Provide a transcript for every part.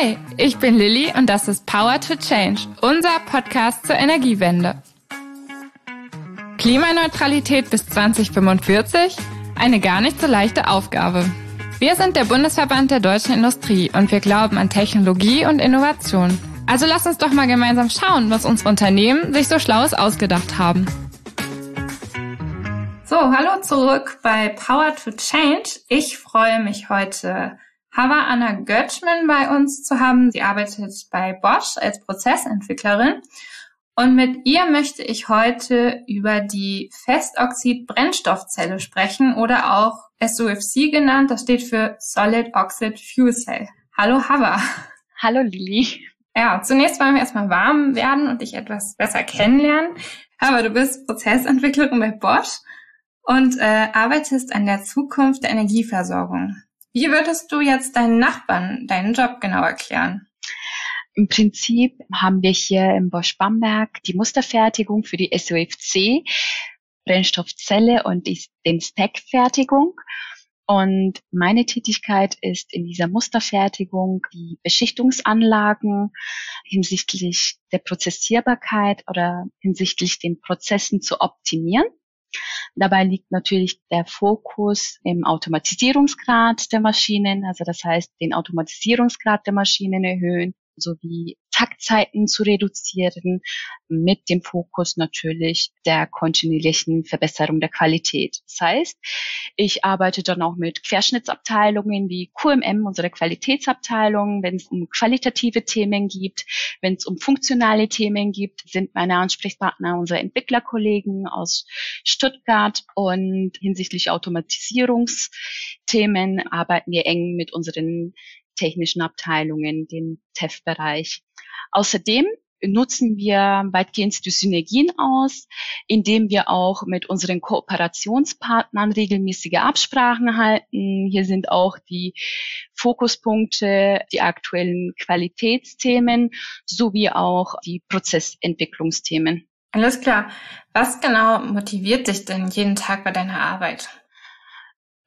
Hi, ich bin Lilly und das ist Power to Change, unser Podcast zur Energiewende. Klimaneutralität bis 2045? Eine gar nicht so leichte Aufgabe. Wir sind der Bundesverband der deutschen Industrie und wir glauben an Technologie und Innovation. Also lass uns doch mal gemeinsam schauen, was unsere Unternehmen sich so Schlaues ausgedacht haben. So, hallo zurück bei Power to Change. Ich freue mich heute, Hava Anna Götschmann bei uns zu haben. Sie arbeitet bei Bosch als Prozessentwicklerin. Und mit ihr möchte ich heute über die Festoxid-Brennstoffzelle sprechen oder auch SOFC genannt. Das steht für Solid Oxide Fuel Cell. Hallo Hava. Hallo Lili. Ja, zunächst wollen wir erstmal warm werden und dich etwas besser kennenlernen. Aber du bist Prozessentwicklerin bei Bosch und äh, arbeitest an der Zukunft der Energieversorgung. Wie würdest du jetzt deinen Nachbarn deinen Job genau erklären? Im Prinzip haben wir hier im Bosch Bamberg die Musterfertigung für die SOFC, Brennstoffzelle und die, den Stackfertigung. Und meine Tätigkeit ist in dieser Musterfertigung die Beschichtungsanlagen hinsichtlich der Prozessierbarkeit oder hinsichtlich den Prozessen zu optimieren. Dabei liegt natürlich der Fokus im Automatisierungsgrad der Maschinen, also das heißt, den Automatisierungsgrad der Maschinen erhöhen, sowie Taktzeiten zu reduzieren, mit dem Fokus natürlich der kontinuierlichen Verbesserung der Qualität. Das heißt, ich arbeite dann auch mit Querschnittsabteilungen wie QMM, unsere Qualitätsabteilung, wenn es um qualitative Themen gibt, wenn es um funktionale Themen gibt, sind meine Ansprechpartner unsere Entwicklerkollegen aus Stuttgart und hinsichtlich Automatisierungsthemen arbeiten wir eng mit unseren technischen Abteilungen, den TEF-Bereich. Außerdem nutzen wir weitgehend die Synergien aus, indem wir auch mit unseren Kooperationspartnern regelmäßige Absprachen halten. Hier sind auch die Fokuspunkte, die aktuellen Qualitätsthemen sowie auch die Prozessentwicklungsthemen. Alles klar. Was genau motiviert dich denn jeden Tag bei deiner Arbeit?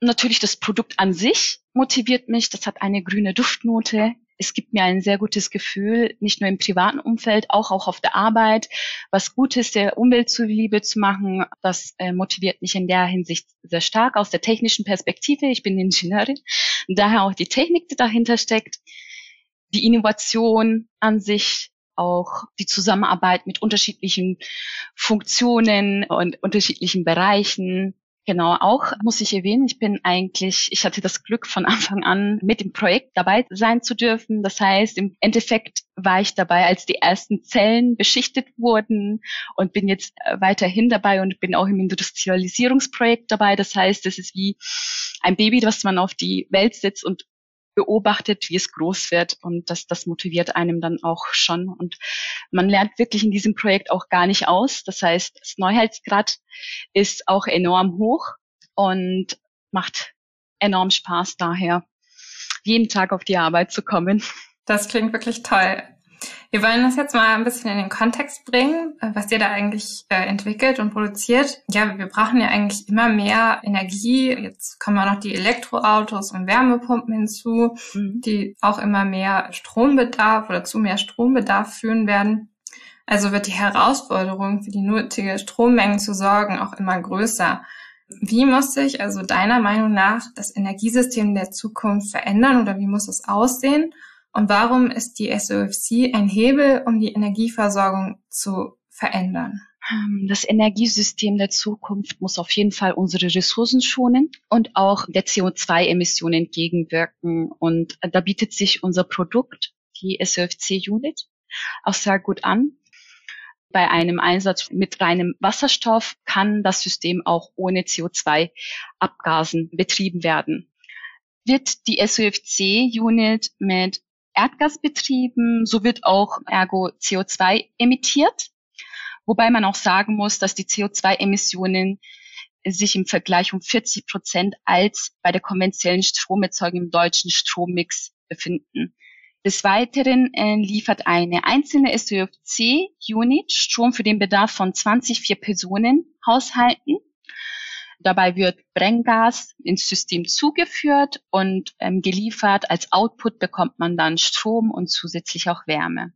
Natürlich das Produkt an sich motiviert mich. Das hat eine grüne Duftnote. Es gibt mir ein sehr gutes Gefühl, nicht nur im privaten Umfeld, auch, auch auf der Arbeit, was Gutes der Umwelt zuliebe zu machen. Das äh, motiviert mich in der Hinsicht sehr stark aus der technischen Perspektive. Ich bin Ingenieurin, daher auch die Technik, die dahinter steckt, die Innovation an sich, auch die Zusammenarbeit mit unterschiedlichen Funktionen und unterschiedlichen Bereichen, Genau, auch muss ich erwähnen, ich bin eigentlich, ich hatte das Glück von Anfang an mit dem Projekt dabei sein zu dürfen. Das heißt, im Endeffekt war ich dabei, als die ersten Zellen beschichtet wurden und bin jetzt äh, weiterhin dabei und bin auch im Industrialisierungsprojekt dabei. Das heißt, es ist wie ein Baby, das man auf die Welt setzt und beobachtet, wie es groß wird und das, das motiviert einem dann auch schon. Und man lernt wirklich in diesem Projekt auch gar nicht aus. Das heißt, das Neuheitsgrad ist auch enorm hoch und macht enorm Spaß daher, jeden Tag auf die Arbeit zu kommen. Das klingt wirklich toll. Wir wollen das jetzt mal ein bisschen in den Kontext bringen, äh, was ihr da eigentlich äh, entwickelt und produziert. Ja, wir brauchen ja eigentlich immer mehr Energie. Jetzt kommen auch noch die Elektroautos und Wärmepumpen hinzu, mhm. die auch immer mehr Strombedarf oder zu mehr Strombedarf führen werden. Also wird die Herausforderung, für die nötige Strommengen zu sorgen, auch immer größer. Wie muss sich also deiner Meinung nach das Energiesystem der Zukunft verändern oder wie muss es aussehen? Und warum ist die SOFC ein Hebel, um die Energieversorgung zu verändern? Ähm, das Energiesystem der Zukunft muss auf jeden Fall unsere Ressourcen schonen und auch der CO2-Emissionen entgegenwirken. Und da bietet sich unser Produkt, die SOFC-Unit, auch sehr gut an. Bei einem Einsatz mit reinem Wasserstoff kann das System auch ohne CO2-Abgasen betrieben werden. Wird die SOFC-Unit mit Erdgas betrieben, so wird auch ergo CO2 emittiert. Wobei man auch sagen muss, dass die CO2-Emissionen sich im Vergleich um 40 Prozent als bei der konventionellen Stromerzeugung im deutschen Strommix befinden. Des Weiteren äh, liefert eine einzelne SOFC-Unit Strom für den Bedarf von 20 vier Personen Haushalten. Dabei wird Brenngas ins System zugeführt und ähm, geliefert. Als Output bekommt man dann Strom und zusätzlich auch Wärme.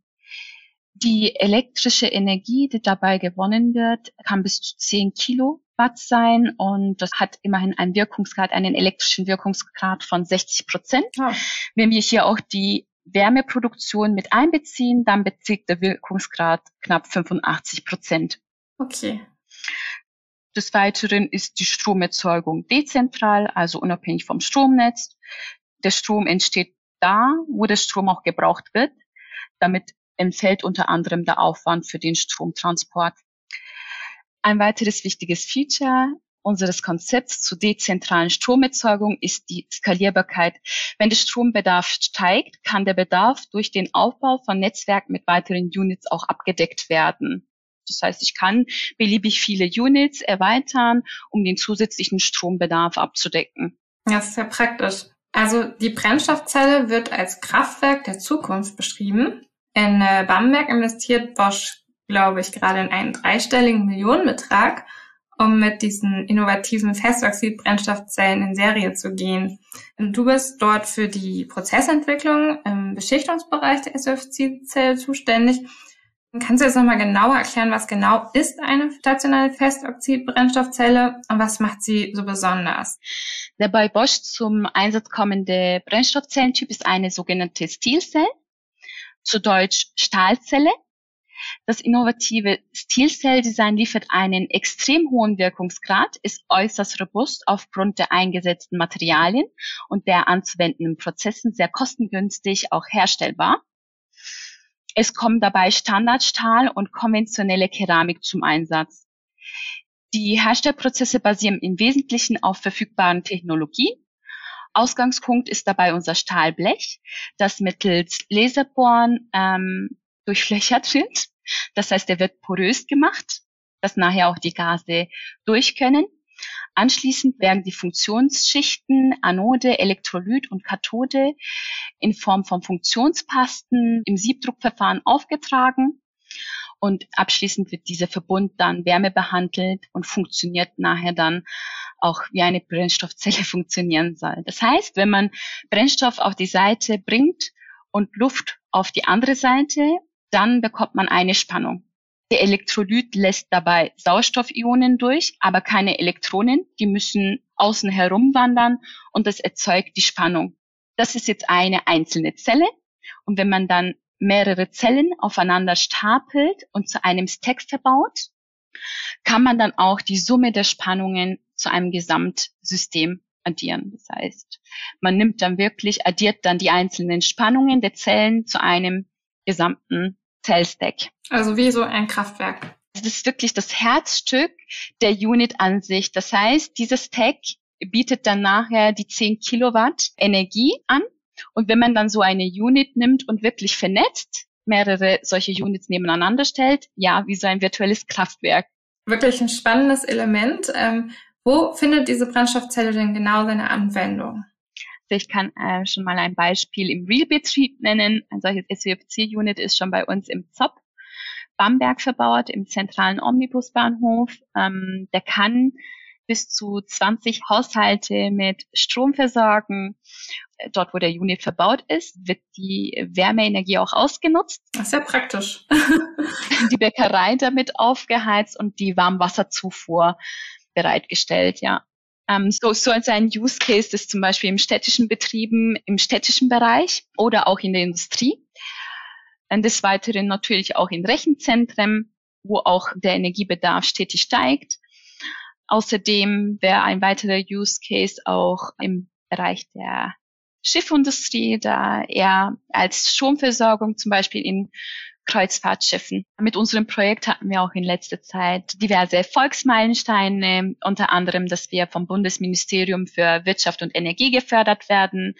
Die elektrische Energie, die dabei gewonnen wird, kann bis zu 10 Kilowatt sein und das hat immerhin einen Wirkungsgrad, einen elektrischen Wirkungsgrad von 60 Prozent. Oh. Wenn wir hier auch die Wärmeproduktion mit einbeziehen, dann bezieht der Wirkungsgrad knapp 85 Prozent. Okay. Des Weiteren ist die Stromerzeugung dezentral, also unabhängig vom Stromnetz. Der Strom entsteht da, wo der Strom auch gebraucht wird. Damit entfällt unter anderem der Aufwand für den Stromtransport. Ein weiteres wichtiges Feature unseres Konzepts zur dezentralen Stromerzeugung ist die Skalierbarkeit. Wenn der Strombedarf steigt, kann der Bedarf durch den Aufbau von Netzwerken mit weiteren Units auch abgedeckt werden. Das heißt, ich kann beliebig viele Units erweitern, um den zusätzlichen Strombedarf abzudecken. Ja, das ist ja praktisch. Also die Brennstoffzelle wird als Kraftwerk der Zukunft beschrieben. In äh, Bamberg investiert Bosch, glaube ich, gerade in einen dreistelligen Millionenbetrag, um mit diesen innovativen Festoxid-Brennstoffzellen in Serie zu gehen. Du bist dort für die Prozessentwicklung im Beschichtungsbereich der SOFC-Zelle zuständig. Kannst du jetzt nochmal genauer erklären, was genau ist eine stationale Festoxid-Brennstoffzelle und was macht sie so besonders? Der bei Bosch zum Einsatz kommende Brennstoffzellentyp ist eine sogenannte Stilzelle zu Deutsch Stahlzelle. Das innovative Stilcell-Design liefert einen extrem hohen Wirkungsgrad, ist äußerst robust aufgrund der eingesetzten Materialien und der anzuwendenden Prozessen sehr kostengünstig auch herstellbar. Es kommen dabei Standardstahl und konventionelle Keramik zum Einsatz. Die Herstellprozesse basieren im Wesentlichen auf verfügbaren Technologien Ausgangspunkt ist dabei unser Stahlblech, das mittels Laserbohren ähm, durchflächert wird. Das heißt, er wird porös gemacht, dass nachher auch die Gase durch können. Anschließend werden die Funktionsschichten Anode, Elektrolyt und Kathode in Form von Funktionspasten im Siebdruckverfahren aufgetragen und abschließend wird dieser Verbund dann wärmebehandelt und funktioniert nachher dann auch wie eine Brennstoffzelle funktionieren soll. Das heißt, wenn man Brennstoff auf die Seite bringt und Luft auf die andere Seite, dann bekommt man eine Spannung. Der Elektrolyt lässt dabei Sauerstoffionen durch, aber keine Elektronen. Die müssen außen herum wandern und das erzeugt die Spannung. Das ist jetzt eine einzelne Zelle. Und wenn man dann mehrere Zellen aufeinander stapelt und zu einem Stack verbaut, kann man dann auch die Summe der Spannungen zu einem Gesamtsystem addieren. Das heißt, man nimmt dann wirklich, addiert dann die einzelnen Spannungen der Zellen zu einem gesamten Zellstack. Also wie so ein Kraftwerk. Das ist wirklich das Herzstück der Unit an sich. Das heißt, dieses Stack bietet dann nachher die 10 Kilowatt Energie an. Und wenn man dann so eine Unit nimmt und wirklich vernetzt, mehrere solche Units nebeneinander stellt, ja, wie so ein virtuelles Kraftwerk. Wirklich ein spannendes Element. Ähm, wo findet diese Brennstoffzelle denn genau seine Anwendung? Ich kann äh, schon mal ein Beispiel im Real-Betrieb nennen. Ein solches SWFC-Unit ist schon bei uns im ZOP Bamberg verbaut, im zentralen Omnibusbahnhof. Ähm, der kann bis zu 20 Haushalte mit Strom versorgen. Dort, wo der Unit verbaut ist, wird die Wärmeenergie auch ausgenutzt. Ja praktisch. die Bäckerei damit aufgeheizt und die Warmwasserzufuhr bereitgestellt, ja. Ähm, so, so als ein Use Case ist zum Beispiel im städtischen Betrieben, im städtischen Bereich oder auch in der Industrie. Und des Weiteren natürlich auch in Rechenzentren, wo auch der Energiebedarf stetig steigt. Außerdem wäre ein weiterer Use Case auch im Bereich der Schiffindustrie, da er als Stromversorgung zum Beispiel in Kreuzfahrtschiffen. Mit unserem Projekt hatten wir auch in letzter Zeit diverse Erfolgsmeilensteine, unter anderem, dass wir vom Bundesministerium für Wirtschaft und Energie gefördert werden.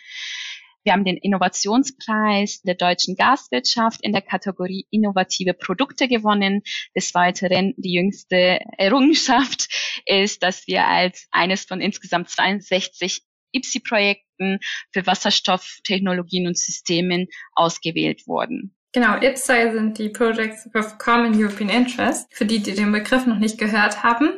Wir haben den Innovationspreis der deutschen Gaswirtschaft in der Kategorie innovative Produkte gewonnen. Des Weiteren die jüngste Errungenschaft ist, dass wir als eines von insgesamt 62 IPSI-Projekten für Wasserstofftechnologien und Systemen ausgewählt wurden. Genau, IPSI sind die Projects of Common European Interest, für die, die den Begriff noch nicht gehört haben.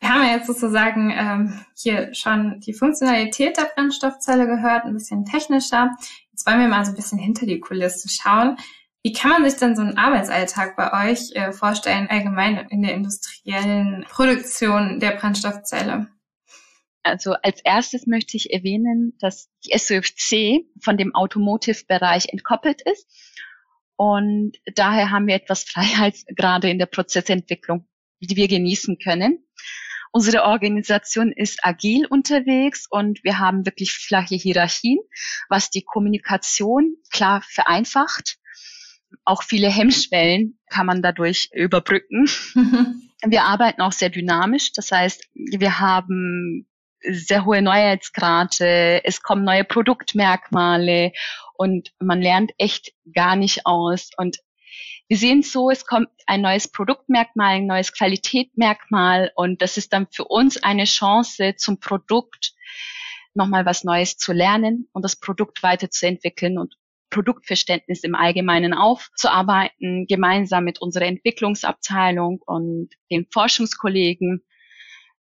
Wir haben ja jetzt sozusagen ähm, hier schon die Funktionalität der Brennstoffzelle gehört, ein bisschen technischer. Jetzt wollen wir mal so ein bisschen hinter die Kulissen schauen. Wie kann man sich denn so einen Arbeitsalltag bei euch äh, vorstellen, allgemein in der industriellen Produktion der Brennstoffzelle? Also als erstes möchte ich erwähnen, dass die SOFC von dem Automotive-Bereich entkoppelt ist. Und daher haben wir etwas Freiheitsgrade in der Prozessentwicklung, die wir genießen können. Unsere Organisation ist agil unterwegs und wir haben wirklich flache Hierarchien, was die Kommunikation klar vereinfacht. Auch viele Hemmschwellen kann man dadurch überbrücken. Wir arbeiten auch sehr dynamisch. Das heißt, wir haben sehr hohe Neuheitsgrade, es kommen neue Produktmerkmale und man lernt echt gar nicht aus. Und wir sehen es so, es kommt ein neues Produktmerkmal, ein neues Qualitätmerkmal und das ist dann für uns eine Chance zum Produkt nochmal was Neues zu lernen und das Produkt weiterzuentwickeln und Produktverständnis im Allgemeinen aufzuarbeiten, gemeinsam mit unserer Entwicklungsabteilung und den Forschungskollegen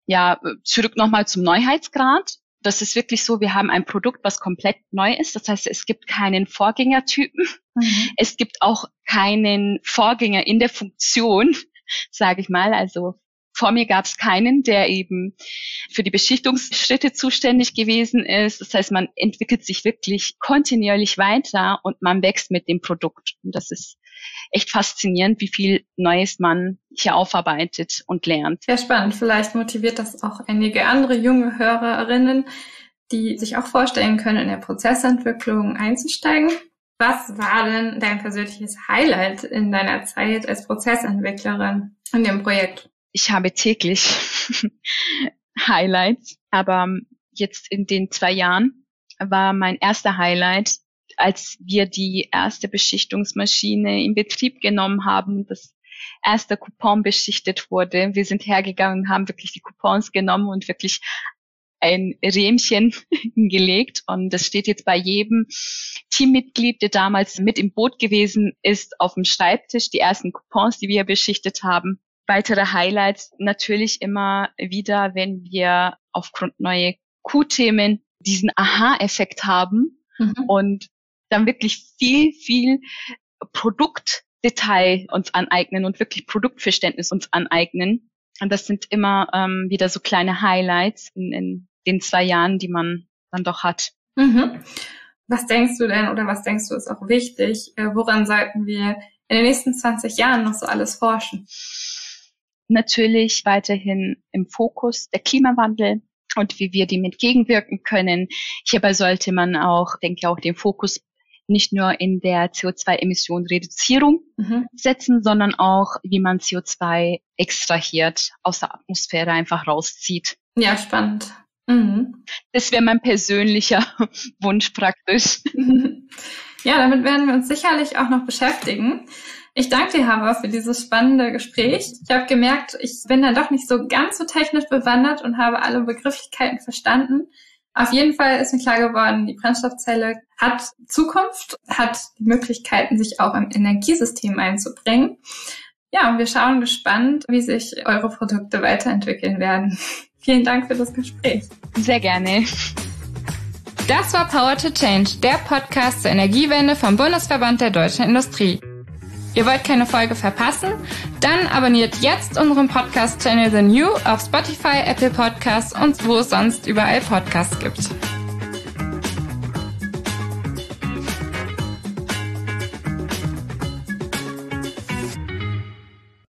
ja, zurück nochmal zum Neuheitsgrad. Das ist wirklich so, wir haben ein Produkt, was komplett neu ist. Das heißt, es gibt keinen Vorgängertypen. Mhm. Es gibt auch keinen Vorgänger in der Funktion, sage ich mal. Also vor mir gab es keinen, der eben für die Beschichtungsschritte zuständig gewesen ist. Das heißt, man entwickelt sich wirklich kontinuierlich weiter und man wächst mit dem Produkt. Und das ist echt faszinierend, wie viel Neues man hier aufarbeitet und lernt. Ja, spannend. Vielleicht motiviert das auch einige andere junge Hörerinnen, die sich auch vorstellen können, in der Prozessentwicklung einzusteigen. Was war denn dein persönliches Highlight in deiner Zeit als Prozessentwicklerin in dem Projekt? Ich habe täglich Highlights, aber jetzt in den zwei Jahren war mein erster Highlight als wir die erste Beschichtungsmaschine in Betrieb genommen haben, das erste Coupon beschichtet wurde. Wir sind hergegangen, haben wirklich die Coupons genommen und wirklich ein Rähmchen gelegt. Und das steht jetzt bei jedem Teammitglied, der damals mit im Boot gewesen ist, auf dem Schreibtisch. Die ersten Coupons, die wir beschichtet haben. Weitere Highlights natürlich immer wieder, wenn wir aufgrund neue Q-Themen diesen Aha-Effekt haben mhm. und dann wirklich viel, viel Produktdetail uns aneignen und wirklich Produktverständnis uns aneignen. Und das sind immer ähm, wieder so kleine Highlights in, in den zwei Jahren, die man dann doch hat. Mhm. Was denkst du denn oder was denkst du ist auch wichtig? Äh, woran sollten wir in den nächsten 20 Jahren noch so alles forschen? Natürlich weiterhin im Fokus der Klimawandel und wie wir dem entgegenwirken können. Hierbei sollte man auch, denke ich, auch den Fokus nicht nur in der CO2-Emissionenreduzierung mhm. setzen, sondern auch, wie man CO2 extrahiert, aus der Atmosphäre einfach rauszieht. Ja, spannend. Mhm. Das wäre mein persönlicher Wunsch praktisch. Ja, damit werden wir uns sicherlich auch noch beschäftigen. Ich danke dir, Hava, für dieses spannende Gespräch. Ich habe gemerkt, ich bin da doch nicht so ganz so technisch bewandert und habe alle Begrifflichkeiten verstanden. Auf jeden Fall ist mir klar geworden, die Brennstoffzelle hat Zukunft, hat die Möglichkeiten, sich auch im Energiesystem einzubringen. Ja, und wir schauen gespannt, wie sich eure Produkte weiterentwickeln werden. Vielen Dank für das Gespräch. Sehr gerne. Das war Power to Change, der Podcast zur Energiewende vom Bundesverband der deutschen Industrie. Ihr wollt keine Folge verpassen? Dann abonniert jetzt unseren Podcast-Channel The New auf Spotify, Apple Podcasts und wo es sonst überall Podcasts gibt.